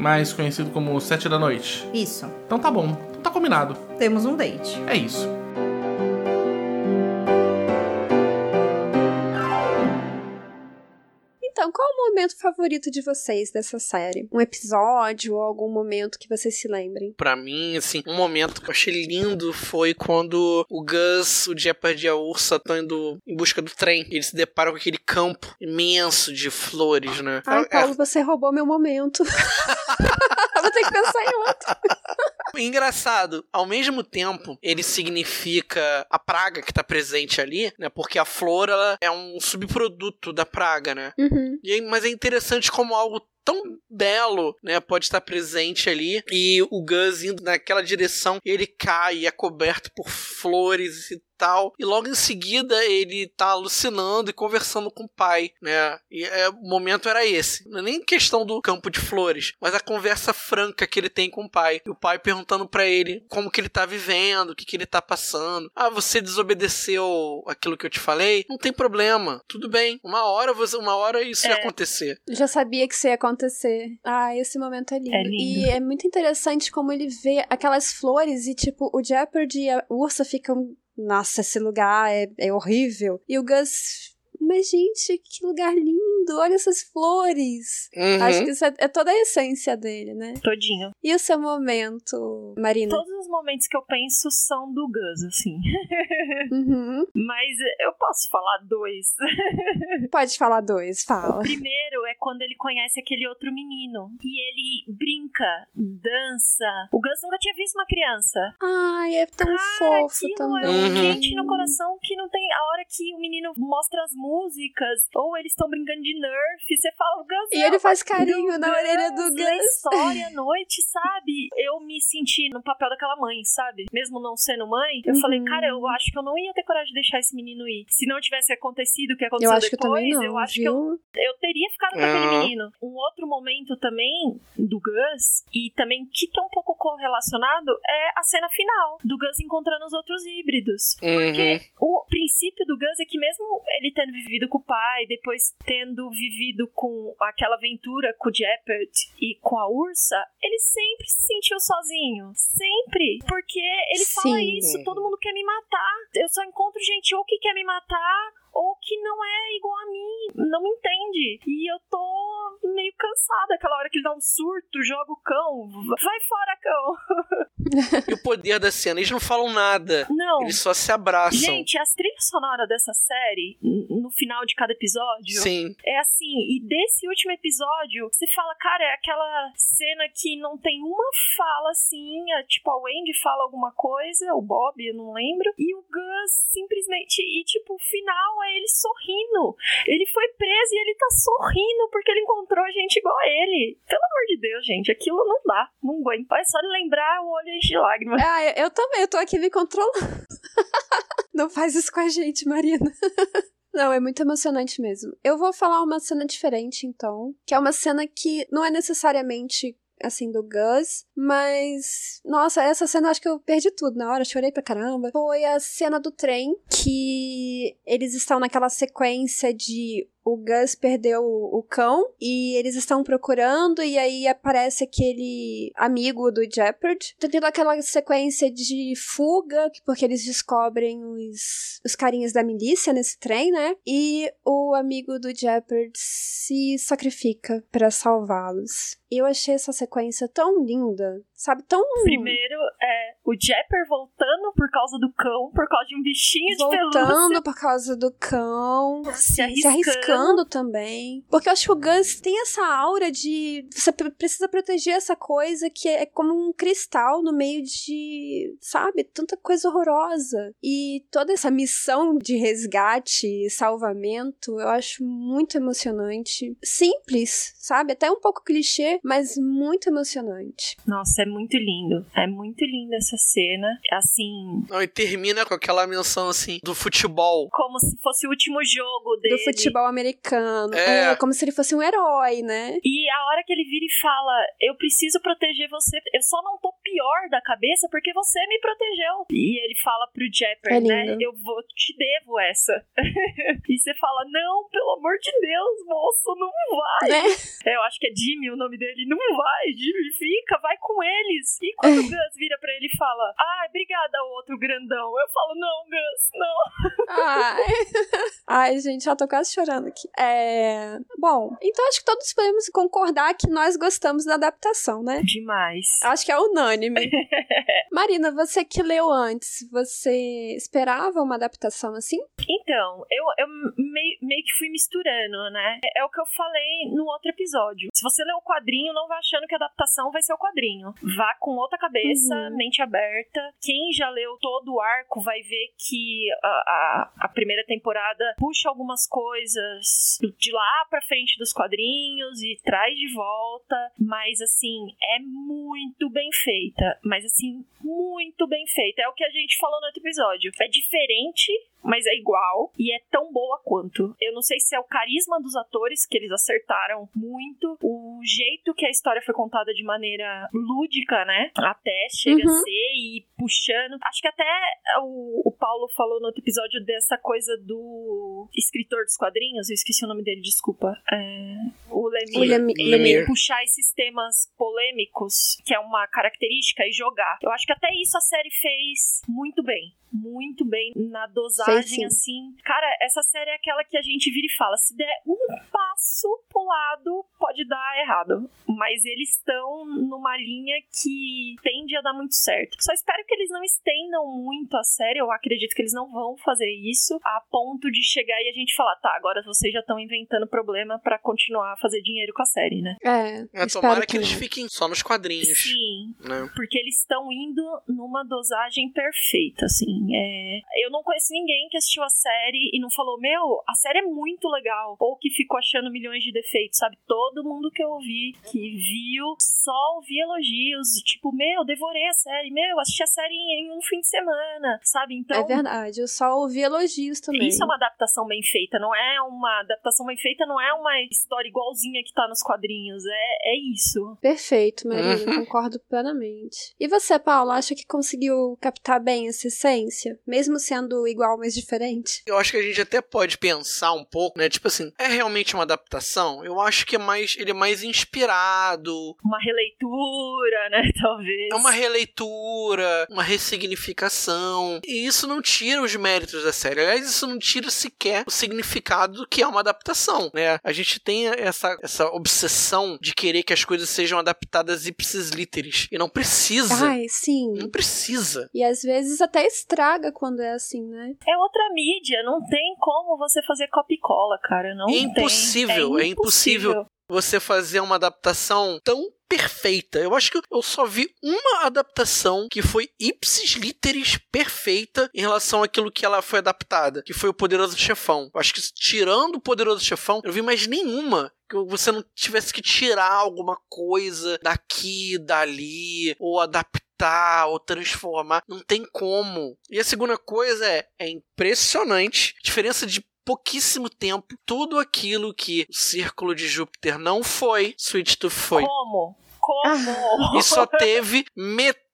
Mais conhecido como Sete da Noite. Isso. Então tá bom, então tá combinado. Temos um date. É isso. Então, qual é o momento favorito de vocês dessa série? Um episódio ou algum momento que vocês se lembrem? Para mim, assim, um momento que eu achei lindo foi quando o Gus, o Jeopardy e a Ursa estão indo em busca do trem. E eles se deparam com aquele campo imenso de flores, né? Ai, é, Paulo, é... você roubou meu momento. Vou ter que pensar em outro. Engraçado, ao mesmo tempo, ele significa a praga que tá presente ali, né? Porque a flor, ela é um subproduto da praga, né? Uhum. E, mas é interessante como algo tão belo, né, pode estar presente ali e o Gus indo naquela direção, ele cai e é coberto por flores e tal. E logo em seguida ele tá alucinando e conversando com o pai, né? E é, o momento era esse. Não é nem questão do campo de flores, mas a conversa franca que ele tem com o pai. E o pai perguntando para ele como que ele tá vivendo, o que que ele tá passando. Ah, você desobedeceu aquilo que eu te falei? Não tem problema. Tudo bem. Uma hora você, uma hora isso é. ia acontecer. Já sabia que isso ia acontecer. Ah, esse momento é lindo. é lindo. E é muito interessante como ele vê aquelas flores e tipo o Jeopardy e a Ursa ficam nossa, esse lugar é, é horrível. E o Gus mas gente, que lugar lindo, olha essas flores. Uhum. Acho que isso é, é, toda a essência dele, né? Todinho. E o seu momento, Marina? Todos os momentos que eu penso são do Gus, assim. Uhum. Mas eu posso falar dois. Pode falar dois, fala. O primeiro é quando ele conhece aquele outro menino. E ele brinca, dança. O Gus nunca tinha visto uma criança. Ai, é tão Cara, fofo também. É um uhum. quente no coração que não tem. A hora que o menino mostra as músicas músicas, ou eles estão brincando de Nerf, você fala, Gus. E ele faz carinho na orelha do Gus. história à noite, sabe? Eu me senti no papel daquela mãe, sabe? Mesmo não sendo mãe, eu uhum. falei, cara, eu acho que eu não ia ter coragem de deixar esse menino ir. Se não tivesse acontecido o que aconteceu eu acho depois, que eu, não, eu acho viu? que eu, eu teria ficado com aquele menino. Um outro momento também do Gus, e também que tá um pouco correlacionado, é a cena final do Gus encontrando os outros híbridos. Uhum. Porque o princípio do Gus é que mesmo ele tendo vivido com o pai, depois tendo vivido com aquela aventura com o Jeopard e com a Ursa, ele sempre se sentiu sozinho. Sempre. Porque ele Sim. fala isso, todo mundo quer me matar. Eu só encontro gente ou que quer me matar ou que não é igual a mim, não me entende. E eu tô meio cansada aquela hora que ele dá um surto, joga o cão, vai fora, cão. e o poder da cena. Eles não falam nada. Não. Eles só se abraçam. Gente, as trilhas sonoras dessa série, no final de cada episódio, Sim. é assim. E desse último episódio, você fala, cara, é aquela cena que não tem uma fala assim. é tipo, a Wendy fala alguma coisa, o Bob, eu não lembro. E o Gus simplesmente. E tipo, o final é ele sorrindo. Ele foi preso e ele tá sorrindo porque ele encontrou gente igual a ele. Pelo amor de Deus, gente, aquilo não dá. Não aguento. É só lembrar o olho de lágrimas. Ah, eu, eu também, eu tô aqui me controlando. Não faz isso com a gente, Marina. Não, é muito emocionante mesmo. Eu vou falar uma cena diferente, então. Que é uma cena que não é necessariamente assim, do Gus, mas. Nossa, essa cena eu acho que eu perdi tudo na hora, chorei pra caramba. Foi a cena do trem, que eles estão naquela sequência de o Gus perdeu o cão e eles estão procurando e aí aparece aquele amigo do Jeopard. Tá tendo aquela sequência de fuga, porque eles descobrem os, os carinhas da milícia nesse trem, né? E o amigo do Jeopard se sacrifica pra salvá-los. Eu achei essa sequência tão linda, sabe? Tão Primeiro é o Jepper voltando por causa do cão, por causa de um bichinho de pelúcia. voltando por causa do cão, Se se arriscando. arriscando também. Porque eu acho que o Gus tem essa aura de. Você pre- precisa proteger essa coisa que é como um cristal no meio de. Sabe? Tanta coisa horrorosa. E toda essa missão de resgate e salvamento eu acho muito emocionante. Simples, sabe? Até um pouco clichê, mas muito emocionante. Nossa, é muito lindo. É muito linda essa cena. Assim, Não, e termina com aquela menção assim do futebol. como se fosse o último jogo dele. Do futebol americano. É. É. como se ele fosse um herói, né? E a hora que ele vira e fala: Eu preciso proteger você, eu só não tô pior da cabeça porque você me protegeu. E ele fala pro Jepper, É né? Eu vou te devo essa. e você fala: Não, pelo amor de Deus, moço, não vai. Né? É, Eu acho que é Jimmy o nome dele. Não vai, Jimmy, fica, vai com eles. E quando o Gus vira pra ele e fala: Ah, obrigada, outro grandão. Eu falo: Não, Gus, não. Ai. Ai, gente, já tô quase chorando aqui. É. Bom, então acho que todos podemos concordar que nós gostamos da adaptação, né? Demais. Acho que é unânime. Marina, você que leu antes, você esperava uma adaptação assim? Então, eu, eu meio, meio que fui misturando, né? É, é o que eu falei no outro episódio. Se você lê o quadrinho, não vá achando que a adaptação vai ser o quadrinho. Vá com outra cabeça, Uhum. mente aberta. Quem já leu todo o arco vai ver que a, a, a primeira temporada puxa algumas coisas de lá pra frente dos quadrinhos e traz de volta. Mas, assim, é muito bem feita. Mas, assim, muito bem feita. É o que a gente falou no outro episódio. É diferente mas é igual e é tão boa quanto. Eu não sei se é o carisma dos atores que eles acertaram muito, o jeito que a história foi contada de maneira lúdica, né? Até chega a Uhum. ser e puxando. Acho que até o, o Paulo falou no outro episódio dessa coisa do escritor dos quadrinhos, eu esqueci o nome dele, desculpa. É, o Lemire. O Lemi- Ele Lemire. puxar esses temas polêmicos, que é uma característica, e jogar. Eu acho que até isso a série fez muito bem. Muito bem na dosagem, sim. assim. Cara, essa série é aquela que a gente vira e fala: se der um passo pro lado, pode dar errado. Mas eles estão numa linha que tende a dar muito certo. Só espero que eles não estendam muito a série. Eu acredito que eles não vão fazer isso a ponto de chegar e a gente falar: tá, agora vocês já estão inventando problema pra continuar a fazer dinheiro com a série, né? É. É, espero tomara que que eles fiquem só nos quadrinhos. Sim, Né? porque eles estão indo numa dosagem perfeita, assim. É... Eu não conheço ninguém que assistiu a série e não falou, meu, a série é muito legal. Ou que ficou achando milhões de defeitos, sabe? Todo mundo que eu ouvi, que viu, só ouvi elogios. Tipo, meu, devorei a série. Meu, assisti a série em, um fim de semana, sabe? Então, É verdade, eu só ouvi elogios também. isso é uma adaptação bem feita, não é uma adaptação bem feita, não é uma história igualzinha que tá nos quadrinhos, é, é isso. Perfeito, Marina, Uhum. concordo plenamente. E você, Paulo, acha que conseguiu captar bem essa essência? Mesmo sendo igual, mas diferente? Eu acho que a gente até pode pensar um pouco, né? Tipo assim, é realmente uma adaptação? Eu acho que é mais. Ele é mais inspirado. Uma releitura, né? Talvez. É uma releitura, uma ressignificação. E isso não tira os méritos da série. Aliás, isso não tira sequer o significado do que é uma adaptação, né? A gente tem essa, essa obsessão de querer que as coisas sejam adaptadas ipsis literis. E não precisa. Ai, sim. Não precisa. E às vezes até estraga quando é assim, né? É outra mídia, não tem como você fazer copy cola, cara. Não É impossível, é impossível. Você fazer uma adaptação tão perfeita. Eu acho que eu só vi uma adaptação que foi ipsis literis perfeita em relação àquilo que ela foi adaptada, que foi o Poderoso Chefão. Eu acho que tirando o Poderoso Chefão, eu não vi mais nenhuma que você não tivesse que tirar alguma coisa daqui, dali, ou adaptar, ou transformar. Não tem como. E a segunda coisa é, é impressionante. Diferença de pouquíssimo tempo, tudo aquilo que o Círculo de Júpiter não foi, Sweet Tooth foi. Como? Como? E só teve metade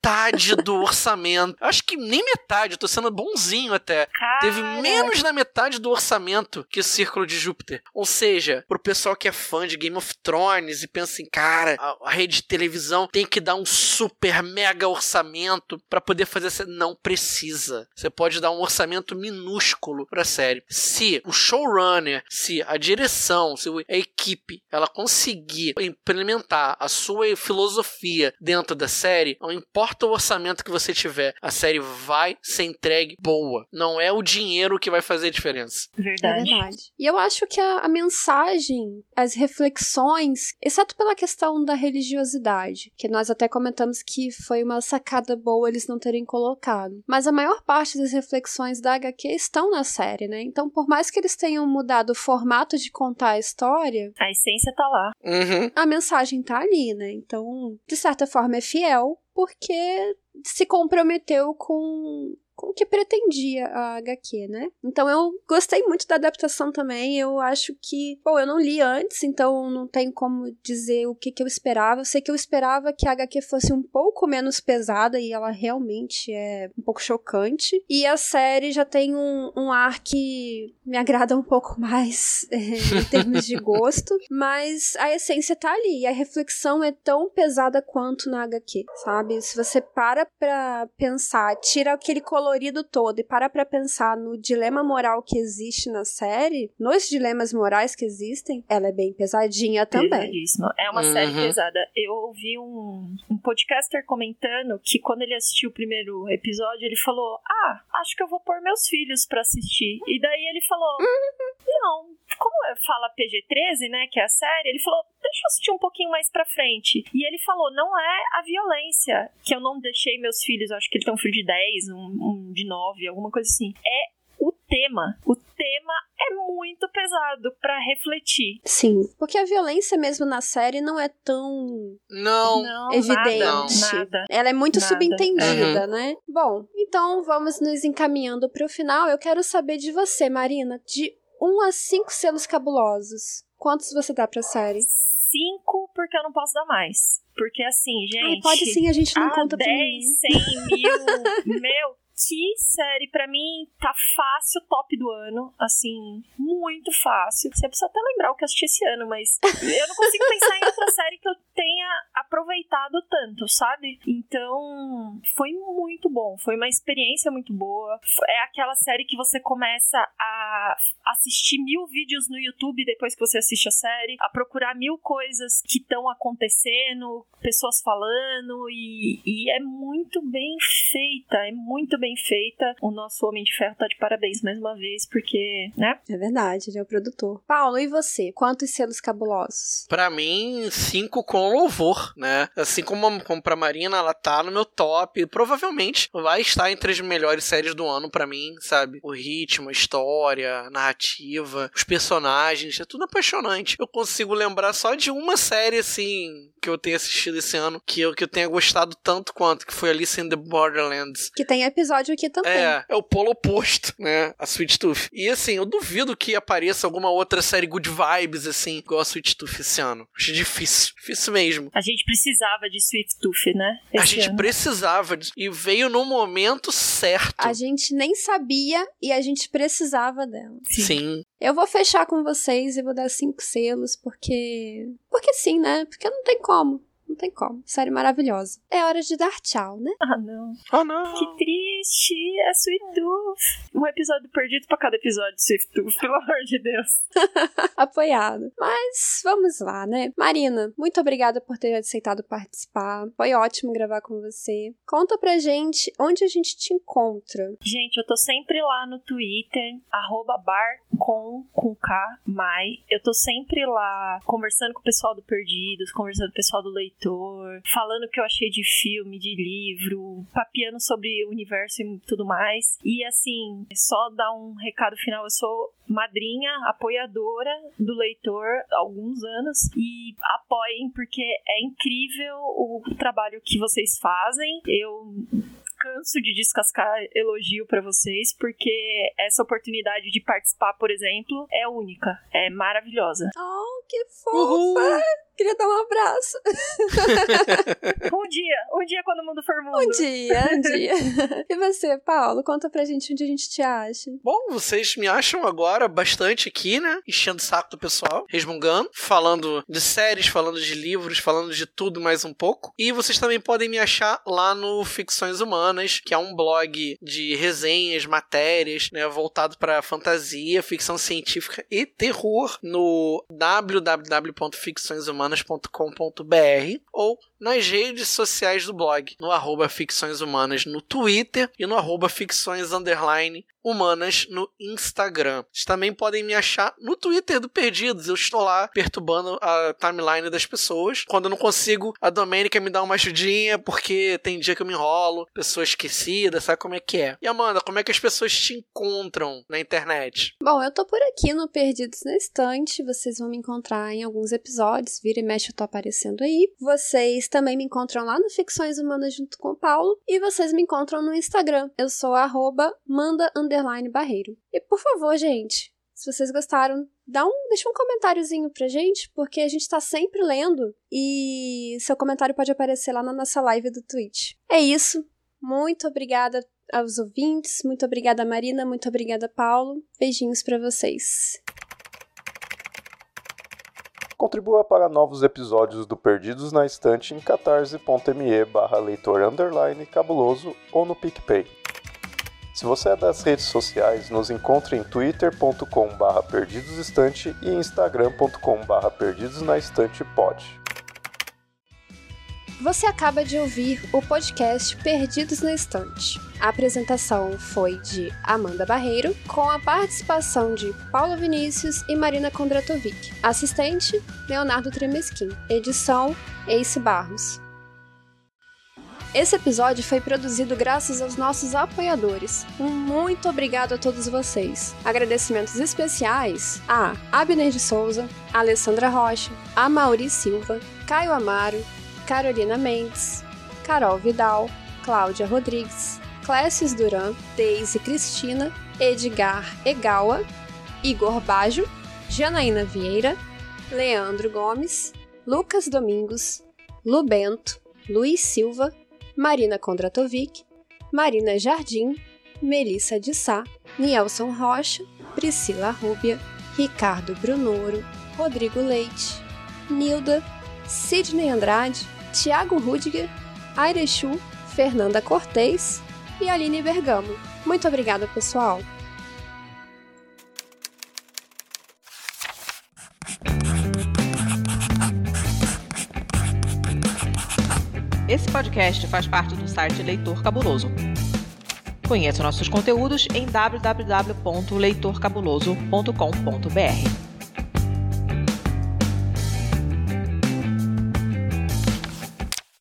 do orçamento. Acho que nem metade, eu tô sendo bonzinho até. Cara, Teve menos da metade do orçamento que o Círculo de Júpiter. Ou seja, pro pessoal que é fã de Game of Thrones e pensa em, cara, a, rede de televisão tem que dar um super mega orçamento pra poder fazer essa. Não precisa. Você pode dar um orçamento minúsculo pra série. Se o showrunner, se a direção, se a equipe, ela conseguir implementar a sua filosofia dentro da série, não importa o orçamento que você tiver, a série vai ser entregue boa. Não é o dinheiro que vai fazer a diferença. É Verdade. verdade. E eu acho que a, a mensagem, as reflexões, exceto pela questão da religiosidade, que nós até comentamos que foi uma sacada boa eles não terem colocado. Mas a maior parte das reflexões da HQ estão na série, né? Então, por mais que eles tenham mudado o formato de contar a história, A essência tá lá. Uhum. a mensagem tá ali, né? Então, de certa forma, é fiel, porque se comprometeu com, com o que pretendia a HQ, né? Então eu gostei muito da adaptação também. Eu acho que, bom, eu não li antes, então não tenho como dizer o que, que eu esperava. Eu sei que eu esperava que a HQ fosse um pouco menos pesada e ela realmente é um pouco chocante. E a série já tem um, um ar que me agrada um pouco mais é, em termos de gosto, mas a essência tá ali. E a reflexão é tão pesada quanto na HQ, sabe? Se você para pra pensar, tira aquele colorido todo e para pra pensar no dilema moral que existe na série, nos dilemas morais que existem, ela é bem pesadinha também. É uma Uhum. série pesada. Eu ouvi um, um podcaster comentando que quando ele assistiu o primeiro episódio, ele falou: Ah, acho que eu vou pôr meus filhos pra assistir. E daí ele falou: Não, como é- fala PG-13, né, que é a série, ele falou: Deixa eu assistir um pouquinho mais pra frente. E ele falou: Não é a violência que eu não deixei meus filhos, acho que ele tem um filho de 10, um, um de 9, alguma coisa assim. É o tema. O tema é muito pesado pra refletir. Sim, porque a violência mesmo na série não é tão Não. Não, evidente. nada, nada. Ela é muito Nada. subentendida, né? Bom, então vamos nos encaminhando para o final. Eu quero saber de você, Marina, de 1 a 5 selos cabulosos. Quantos você dá pra série? Cinco, porque eu não posso dar mais. Porque assim, gente. Ai, pode sim, a gente não ah, conta pra ninguém. 10, 100 mil. meu, série pra mim tá fácil, top do ano. Assim, muito fácil. Você precisa até lembrar o que eu assisti esse ano, mas eu não consigo pensar em outra série que eu tenha aproveitado tanto, sabe? Então, foi muito bom. Foi uma experiência muito boa. É aquela série que você começa a assistir mil vídeos no YouTube depois que você assiste a série, a procurar mil coisas que estão acontecendo, pessoas falando, e, e é muito bem feita, é muito bem feita. O nosso Homem de Ferro tá de parabéns mais uma vez, porque, né? É verdade, ele é o produtor. Paulo, e você? Quantos selos cabulosos? Pra mim, cinco com louvor, né? Assim como, como pra Marina, ela tá no meu top. Provavelmente vai estar entre as melhores séries do ano pra mim, sabe? O ritmo, a história, a narrativa, os personagens, é tudo apaixonante. Eu consigo lembrar só de uma série, assim, que eu tenho assistido esse ano, que eu, que eu tenha gostado tanto quanto, que foi Alice in the Borderlands. Que tem episódio aqui também. É, é o polo oposto, né? A Sweet Tooth. E assim, eu duvido que apareça alguma outra série good vibes, assim, igual a Sweet Tooth esse ano. Acho difícil. Difícil mesmo. A gente precisava de Sweet Swiftooth, né? a gente ano. precisava disso. E veio no momento certo. A gente nem sabia e a gente precisava dela. Sim. Eu vou fechar com vocês e vou dar cinco selos, porque. Porque sim, né? Porque não tem como. Não tem como. Série maravilhosa. É hora de dar tchau, né? Ah, não. Oh, não. Que triste, é Sweet Tooth. Um episódio perdido pra cada episódio de Sweet Tooth, pelo amor de Deus. Apoiado. Mas vamos lá, né? Marina, muito obrigada por ter aceitado participar. Foi ótimo gravar com você. Conta pra gente onde a gente te encontra. Gente, eu tô sempre lá no Twitter, arroba barcom, com K, mai. Eu tô sempre lá conversando com o pessoal do Perdidos, conversando com o pessoal do Leitor, falando o que eu achei de filme, de livro, papiando sobre o universo e tudo mais. E assim, só dar um recado final, eu sou madrinha, apoiadora do leitor há alguns anos e apoiem porque é incrível o trabalho que vocês fazem. Eu canso de descascar elogio pra vocês, porque essa oportunidade de participar, por exemplo, é única, é maravilhosa. Oh, que fofa! Uhul. Queria dar um abraço. Um dia, um dia quando o mundo for mundo. Um dia, um dia. E você, Paulo? Conta pra gente onde a gente te acha. Bom, vocês me acham agora bastante aqui, né? Enchendo o saco do pessoal, resmungando, falando de séries, falando de livros, falando de tudo mais um pouco. E vocês também podem me achar lá no Ficções Humanas, que é um blog de resenhas, matérias, né? Voltado pra fantasia, ficção científica e terror no www.ficçõeshumanas.com.br ou nas redes sociais do blog, no arroba Ficções Humanas no Twitter e no arroba Ficções Humanas no Instagram. Vocês também podem me achar no Twitter do Perdidos. Eu estou lá perturbando a timeline das pessoas. Quando eu não consigo, a Domênica me dá uma ajudinha, porque tem dia que eu me enrolo, pessoa esquecida, sabe como é que é. E Amanda, como é que as pessoas te encontram na internet? Bom, eu tô por aqui no Perdidos na Estante. Vocês vão me encontrar em alguns episódios. Vira e mexe, eu tô aparecendo aí. Vocês também me encontram lá no Ficções Humanas junto com o Paulo. E vocês me encontram no Instagram. Eu sou arroba barreiro. E por favor, gente, se vocês gostaram, dá um, deixa um comentáriozinho pra gente, porque a gente tá sempre lendo e seu comentário pode aparecer lá na nossa live do Twitch. É isso. Muito obrigada aos ouvintes, muito obrigada Marina, muito obrigada Paulo. Beijinhos pra vocês. Contribua para novos episódios do Perdidos na Estante em catarse.me barra leitor underline cabuloso ou no PicPay. Se você é das redes sociais, nos encontre em twitter.com barra perdidosestante e instagram.com barra perdidosnaestantepod. Você acaba de ouvir o podcast Perdidos na Estante. A apresentação foi de Amanda Barreiro, com a participação de Paulo Vinícius e Marina Kondratovic. Assistente, Leonardo Tremesquim. Edição, Ace Barros. Esse episódio foi produzido graças aos nossos apoiadores. Um muito obrigado a todos vocês. Agradecimentos especiais a Abner de Souza, Alessandra Rocha, a Silva, Caio Amaro, Carolina Mendes, Carol Vidal, Cláudia Rodrigues, Clécius Duran, Deise Cristina, Edgar Egawa, Igor Bajo, Janaína Vieira, Leandro Gomes, Lucas Domingos, Lu Bento, Luiz Silva, Marina Kondratovic, Marina Jardim, Melissa de Sá, Nielson Rocha, Priscila Rúbia, Ricardo Brunoro, Rodrigo Leite, Nilda, Sidney Andrade, Tiago Rudiger, Airechu, Fernanda Cortez e Aline Bergamo. Muito obrigada, pessoal! Esse podcast faz parte do site Leitor Cabuloso. Conheça nossos conteúdos em www.leitorcabuloso.com.br.